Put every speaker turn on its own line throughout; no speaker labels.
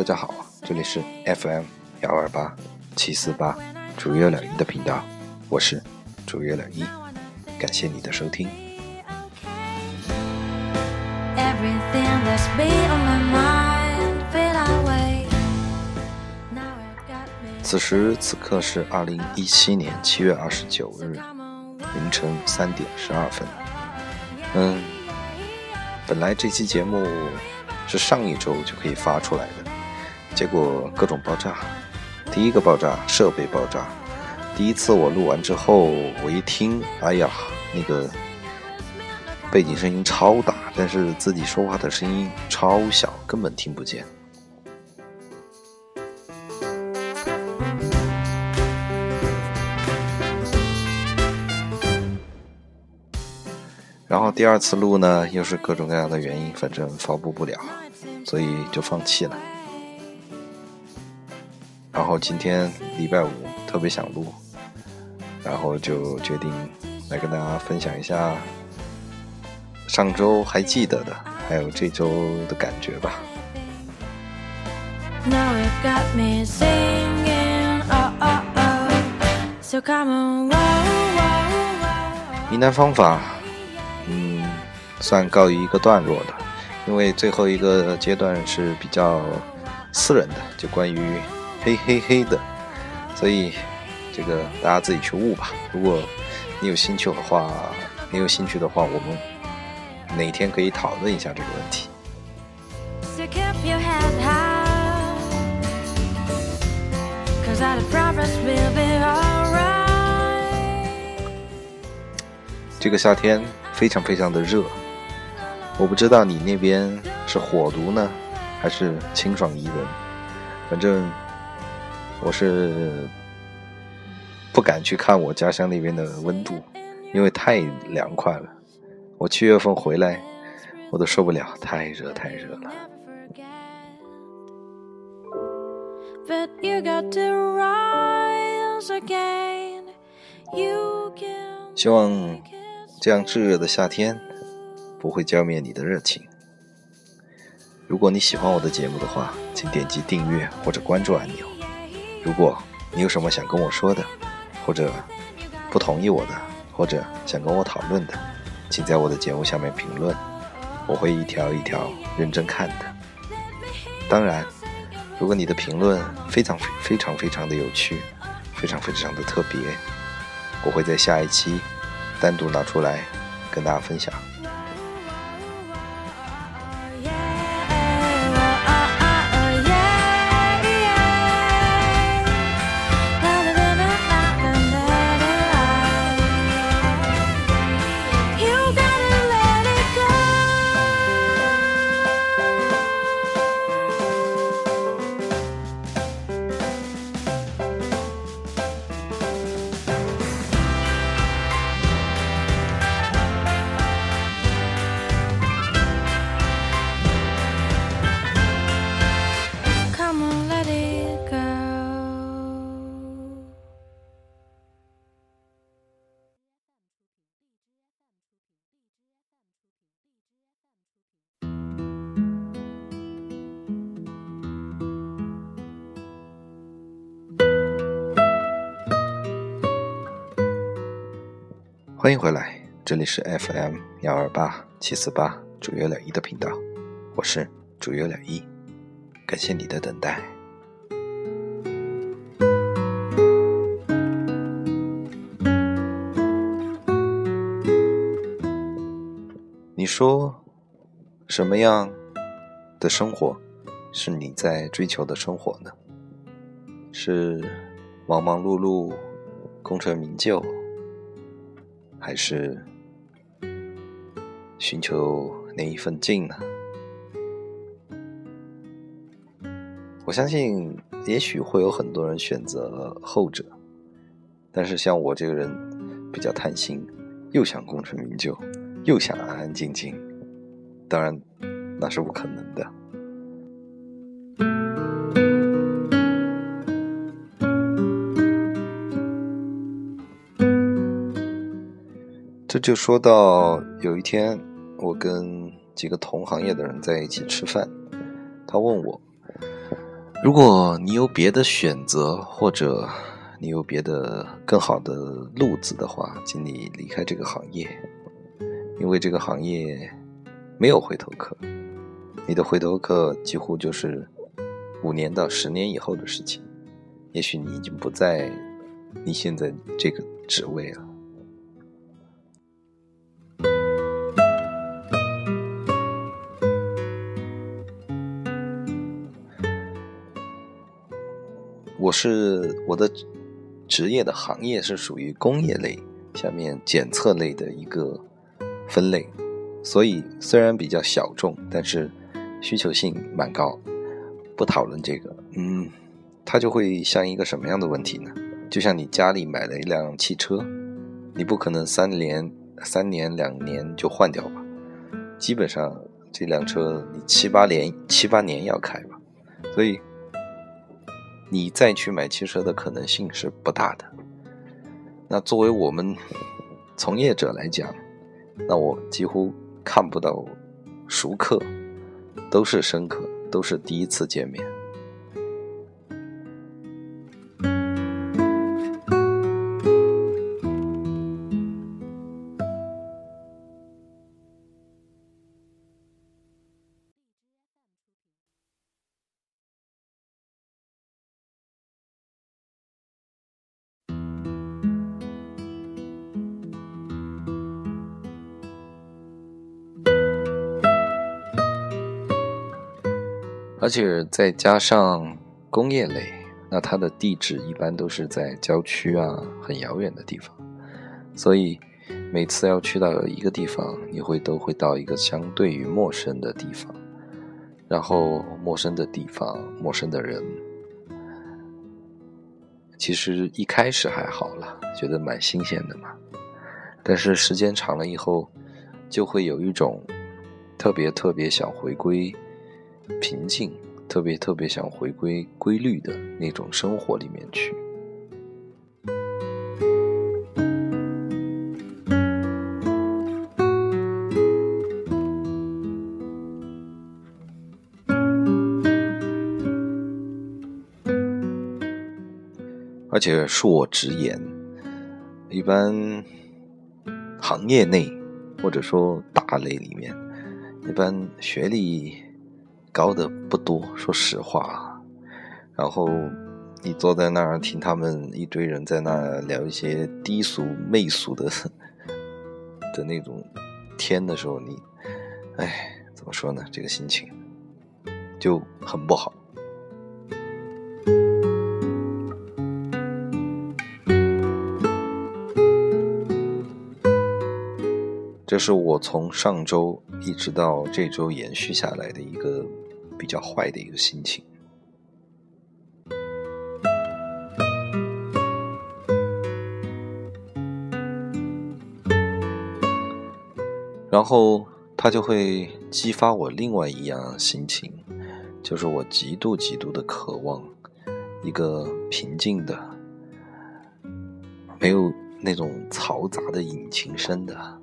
大家好，这里是 FM 幺二八七四八主月两一的频道，我是主月两一，感谢你的收听。此时此刻是二零一七年七月二十九日凌晨三点十二分。嗯，本来这期节目是上一周就可以发出来的，结果各种爆炸。第一个爆炸，设备爆炸。第一次我录完之后，我一听，哎呀，那个背景声音超大，但是自己说话的声音超小，根本听不见。然后第二次录呢，又是各种各样的原因，反正发布不了，所以就放弃了。然后今天礼拜五特别想录，然后就决定来跟大家分享一下上周还记得的，还有这周的感觉吧。呢喃方法。嗯，算告于一个段落的，因为最后一个阶段是比较私人的，就关于嘿嘿嘿的，所以这个大家自己去悟吧。如果你有兴趣的话，你有兴趣的话，我们哪天可以讨论一下这个问题。这个夏天。非常非常的热，我不知道你那边是火毒呢，还是清爽宜人。反正我是不敢去看我家乡那边的温度，因为太凉快了。我七月份回来，我都受不了，太热太热了。希望。这样炙热的夏天不会浇灭你的热情。如果你喜欢我的节目的话，请点击订阅或者关注按钮。如果你有什么想跟我说的，或者不同意我的，或者想跟我讨论的，请在我的节目下面评论，我会一条一条认真看的。当然，如果你的评论非常非常非常的有趣，非常非常的特别，我会在下一期。单独拿出来跟大家分享。欢迎回来，这里是 FM 幺二八七四八主月两一的频道，我是主月两一，感谢你的等待。你说，什么样的生活是你在追求的生活呢？是忙忙碌碌、功成名就？还是寻求那一份静呢？我相信，也许会有很多人选择后者，但是像我这个人比较贪心，又想功成名就，又想安安静静，当然那是不可能的。这就说到有一天，我跟几个同行业的人在一起吃饭，他问我，如果你有别的选择，或者你有别的更好的路子的话，请你离开这个行业，因为这个行业没有回头客，你的回头客几乎就是五年到十年以后的事情。也许你已经不在你现在这个职位了。我是我的职业的行业是属于工业类下面检测类的一个分类，所以虽然比较小众，但是需求性蛮高。不讨论这个，嗯，它就会像一个什么样的问题呢？就像你家里买了一辆汽车，你不可能三年、三年、两年就换掉吧？基本上这辆车你七八年、七八年要开吧，所以。你再去买汽车的可能性是不大的。那作为我们从业者来讲，那我几乎看不到熟客，都是生客，都是第一次见面。而且再加上工业类，那它的地址一般都是在郊区啊，很遥远的地方，所以每次要去到一个地方，你会都会到一个相对于陌生的地方，然后陌生的地方，陌生的人，其实一开始还好了，觉得蛮新鲜的嘛，但是时间长了以后，就会有一种特别特别想回归。平静，特别特别想回归规律的那种生活里面去。而且恕我直言，一般行业内或者说大类里面，一般学历。高的不多，说实话。然后你坐在那儿听他们一堆人在那聊一些低俗媚俗的的那种天的时候，你，哎，怎么说呢？这个心情就很不好。这是我从上周一直到这周延续下来的一个较坏的一个心情。然后它就会激发我另外一样心情，就是我极度极度的渴望一个平静的，没有那种嘈杂的引擎声的。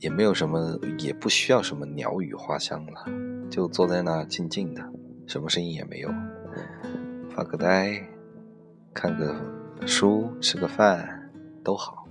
也没有什么，也不需要什么鸟语花香了，就坐在那静静的，什么声音也没有，发个呆，看个书，吃个饭，都好。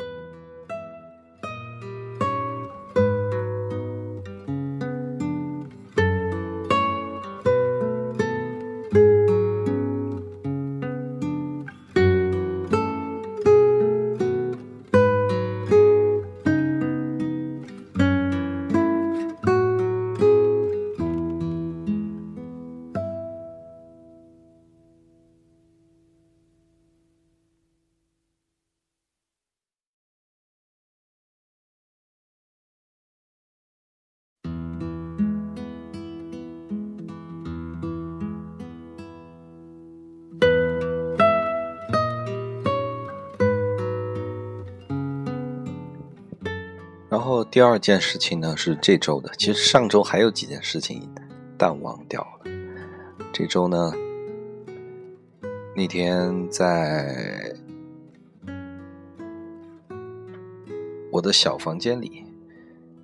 第二件事情呢是这周的，其实上周还有几件事情淡忘掉了。这周呢，那天在我的小房间里，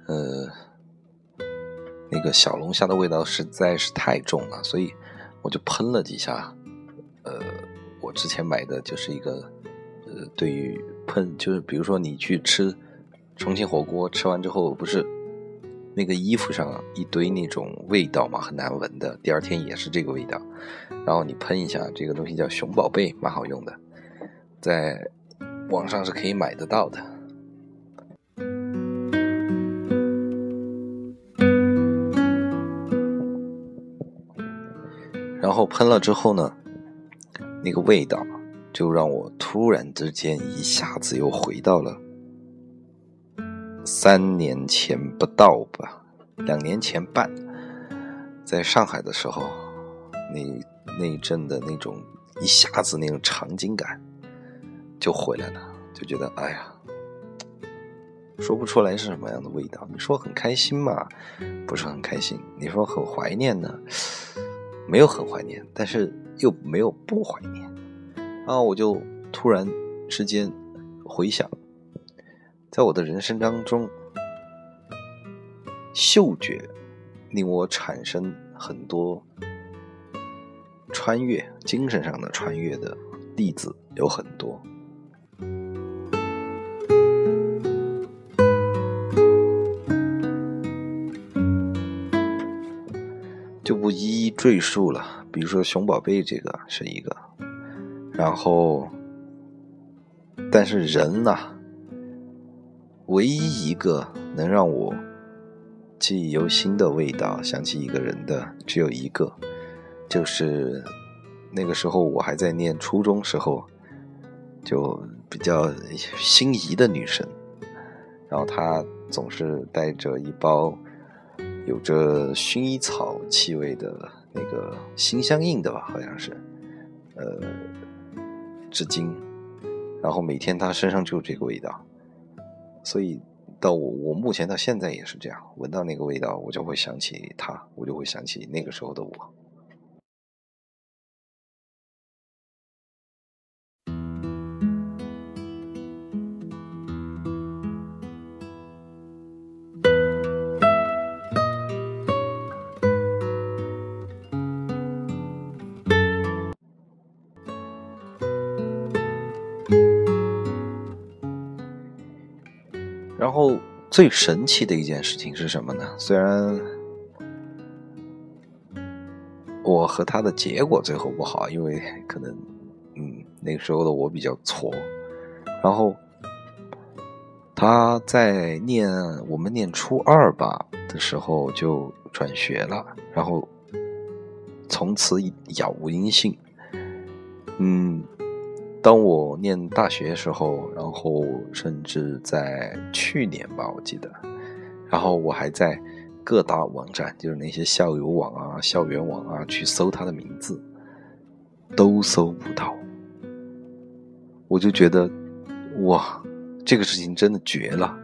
呃，那个小龙虾的味道实在是太重了，所以我就喷了几下。呃，我之前买的就是一个，呃，对于喷，就是比如说你去吃重庆火锅，吃完之后不是那个衣服上一堆那种味道嘛，很难闻的，第二天也是这个味道。然后你喷一下，这个东西叫熊宝贝，蛮好用的，在网上是可以买得到的。然后喷了之后呢？那个味道，就让我突然之间一下子又回到了三年前不到吧，两年前半，在上海的时候，那那一阵的那种一下子那种场景感就回来了，就觉得哎呀，说不出来是什么样的味道。你说很开心嘛？不是很开心。你说很怀念呢？没有很怀念，但是。又没有不怀念，然后我就突然之间回想，在我的人生当中，嗅觉令我产生很多穿越、精神上的穿越的例子有很多，就不一一赘述了。比如说熊宝贝这个是一个，然后，但是人呐，唯一一个能让我记忆犹新的味道，想起一个人的只有一个，就是那个时候我还在念初中时候，就比较心仪的女生，然后她总是带着一包有着薰衣草气味的。那个心相印的吧，好像是，呃，纸巾，然后每天她身上就有这个味道，所以到我我目前到现在也是这样，闻到那个味道，我就会想起他，我就会想起那个时候的我。然后最神奇的一件事情是什么呢？虽然我和他的结果最后不好，因为可能，嗯，那个时候的我比较挫。然后他在念我们念初二吧的时候就转学了，然后从此杳无音信。当我念大学时候，然后甚至在去年吧，我记得，然后我还在各大网站，就是那些校友网啊、校园网啊，去搜他的名字，都搜不到。我就觉得，哇，这个事情真的绝了！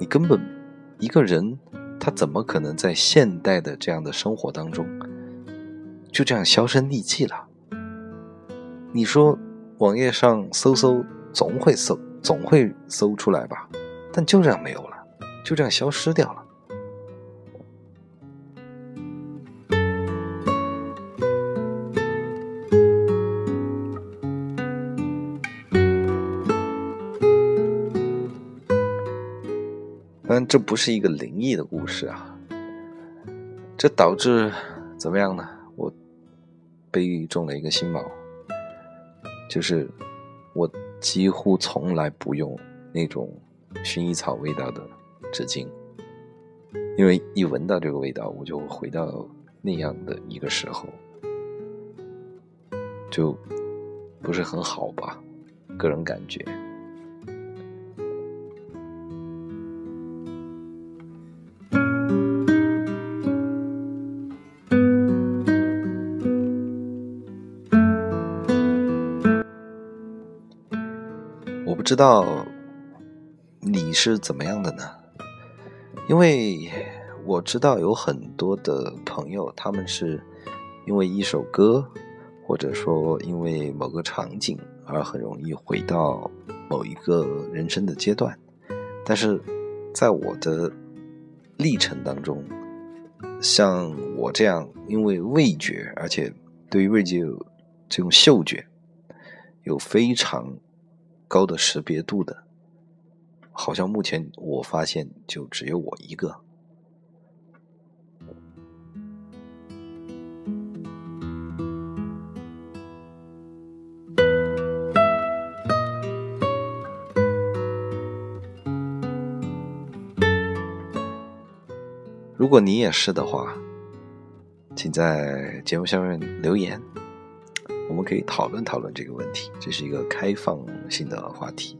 你根本一个人，他怎么可能在现代的这样的生活当中，就这样销声匿迹了？你说？网页上搜搜总会搜总会搜出来吧，但就这样没有了，就这样消失掉了。但这不是一个灵异的故事啊，这导致怎么样呢？我被中了一个心锚。就是我几乎从来不用那种薰衣草味道的纸巾，因为一闻到这个味道，我就回到那样的一个时候，就不是很好吧，个人感觉。知道你是怎么样的呢？因为我知道有很多的朋友，他们是因为一首歌，或者说因为某个场景而很容易回到某一个人生的阶段。但是在我的历程当中，像我这样因为味觉，而且对于味觉有这种嗅觉有非常高的识别度的，好像目前我发现就只有我一个。如果你也是的话，请在节目下面留言，我们可以讨论讨论这个问题。这是一个开放性的话题。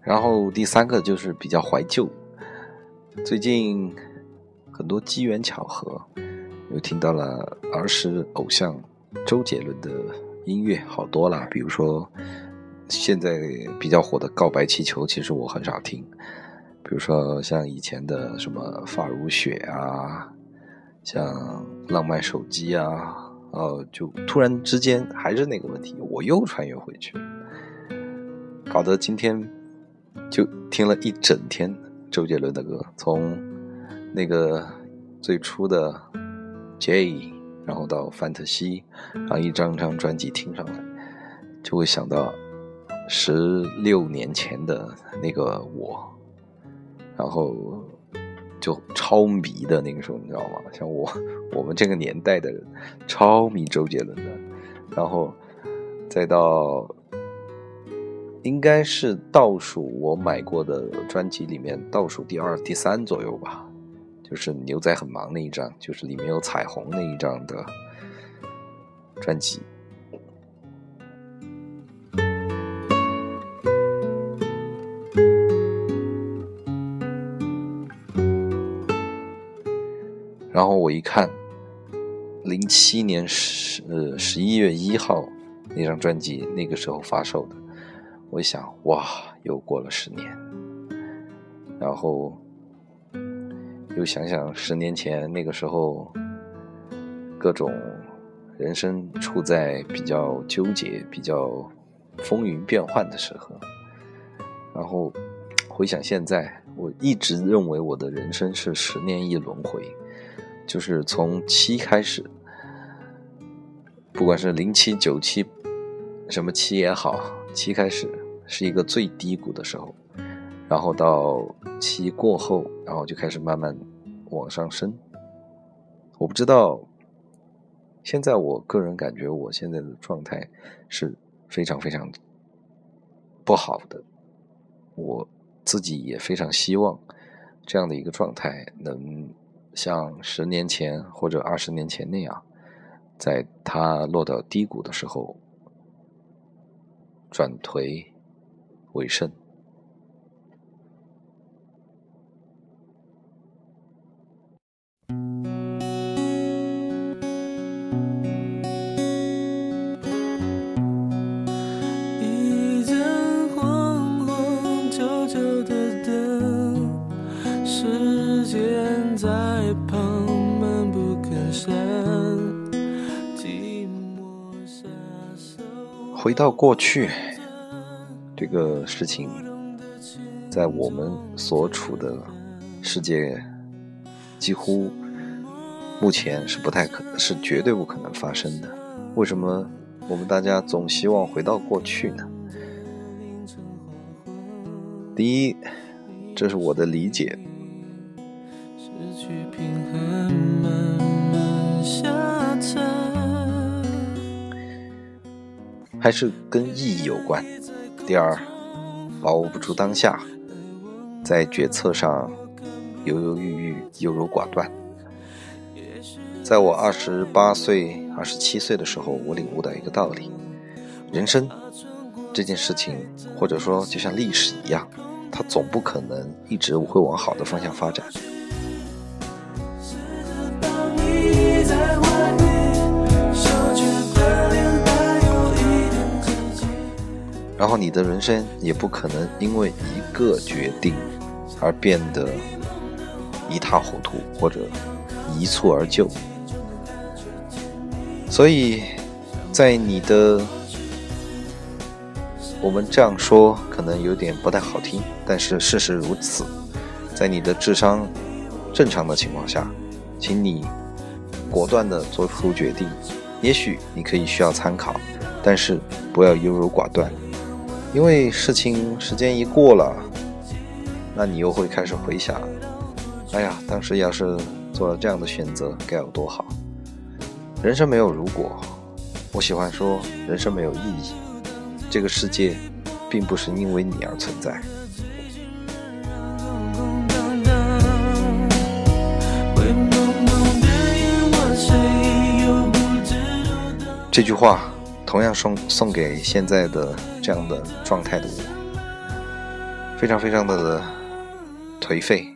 然后第三个就是比较怀旧，最近很多机缘巧合。又听到了儿时偶像周杰伦的音乐，好多了。比如说，现在比较火的《告白气球》，其实我很少听。比如说，像以前的什么《发如雪》啊，像《浪漫手机》啊，哦，就突然之间还是那个问题，我又穿越回去，搞得今天就听了一整天周杰伦的歌，从那个最初的。Jay 然后到范特西，然后一张张专辑听上来，就会想到十六年前的那个我，然后就超迷的那个时候，你知道吗？像我我们这个年代的人，超迷周杰伦的，然后再到应该是倒数我买过的专辑里面倒数第二、第三左右吧。就是牛仔很忙那一张，就是里面有彩虹那一张的专辑。然后我一看，零七年十呃十一月一号那张专辑，那个时候发售的，我一想，哇，又过了十年，然后。又想想十年前那个时候，各种人生处在比较纠结、比较风云变幻的时候，然后回想现在，我一直认为我的人生是十年一轮回，就是从七开始，不管是零七、九七，什么七也好，七开始是一个最低谷的时候。然后到七过后，然后就开始慢慢往上升。我不知道，现在我个人感觉我现在的状态是非常非常不好的。我自己也非常希望这样的一个状态能像十年前或者二十年前那样，在它落到低谷的时候转颓为胜。回到过去，这个事情，在我们所处的世界，几乎目前是不太可，是绝对不可能发生的。为什么我们大家总希望回到过去呢？第一，这是我的理解。还是跟意义有关。第二，把握不住当下，在决策上犹犹豫豫、优柔寡断。在我二十八岁、二十七岁的时候，我领悟到一个道理：人生这件事情，或者说就像历史一样，它总不可能一直会往好的方向发展。然后你的人生也不可能因为一个决定而变得一塌糊涂或者一蹴而就。所以在你的，我们这样说可能有点不太好听，但是事实如此。在你的智商正常的情况下，请你果断的做出决定。也许你可以需要参考，但是不要优柔寡断，因为事情时间一过了，那你又会开始回想：哎呀，当时要是做了这样的选择，该有多好。人生没有如果，我喜欢说，人生没有意义。这个世界，并不是因为你而存在。这句话同样送送给现在的这样的状态的我，非常非常的颓废，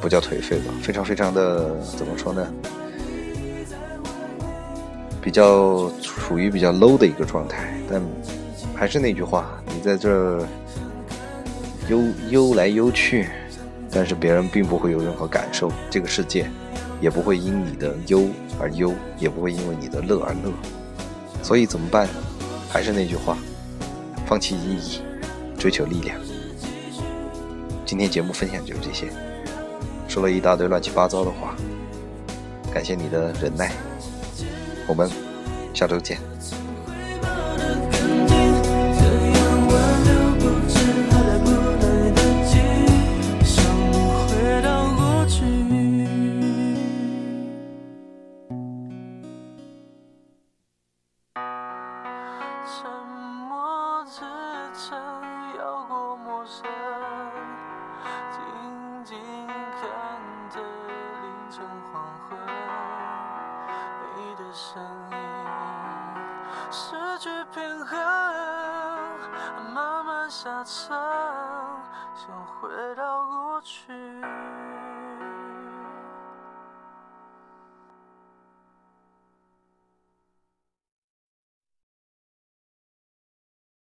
不叫颓废吧，非常非常的怎么说呢？比较处于比较 low 的一个状态，但还是那句话，你在这悠悠来悠去，但是别人并不会有任何感受，这个世界。也不会因你的忧而忧，也不会因为你的乐而乐，所以怎么办？还是那句话，放弃意义，追求力量。今天节目分享就是这些，说了一大堆乱七八糟的话，感谢你的忍耐，我们下周见。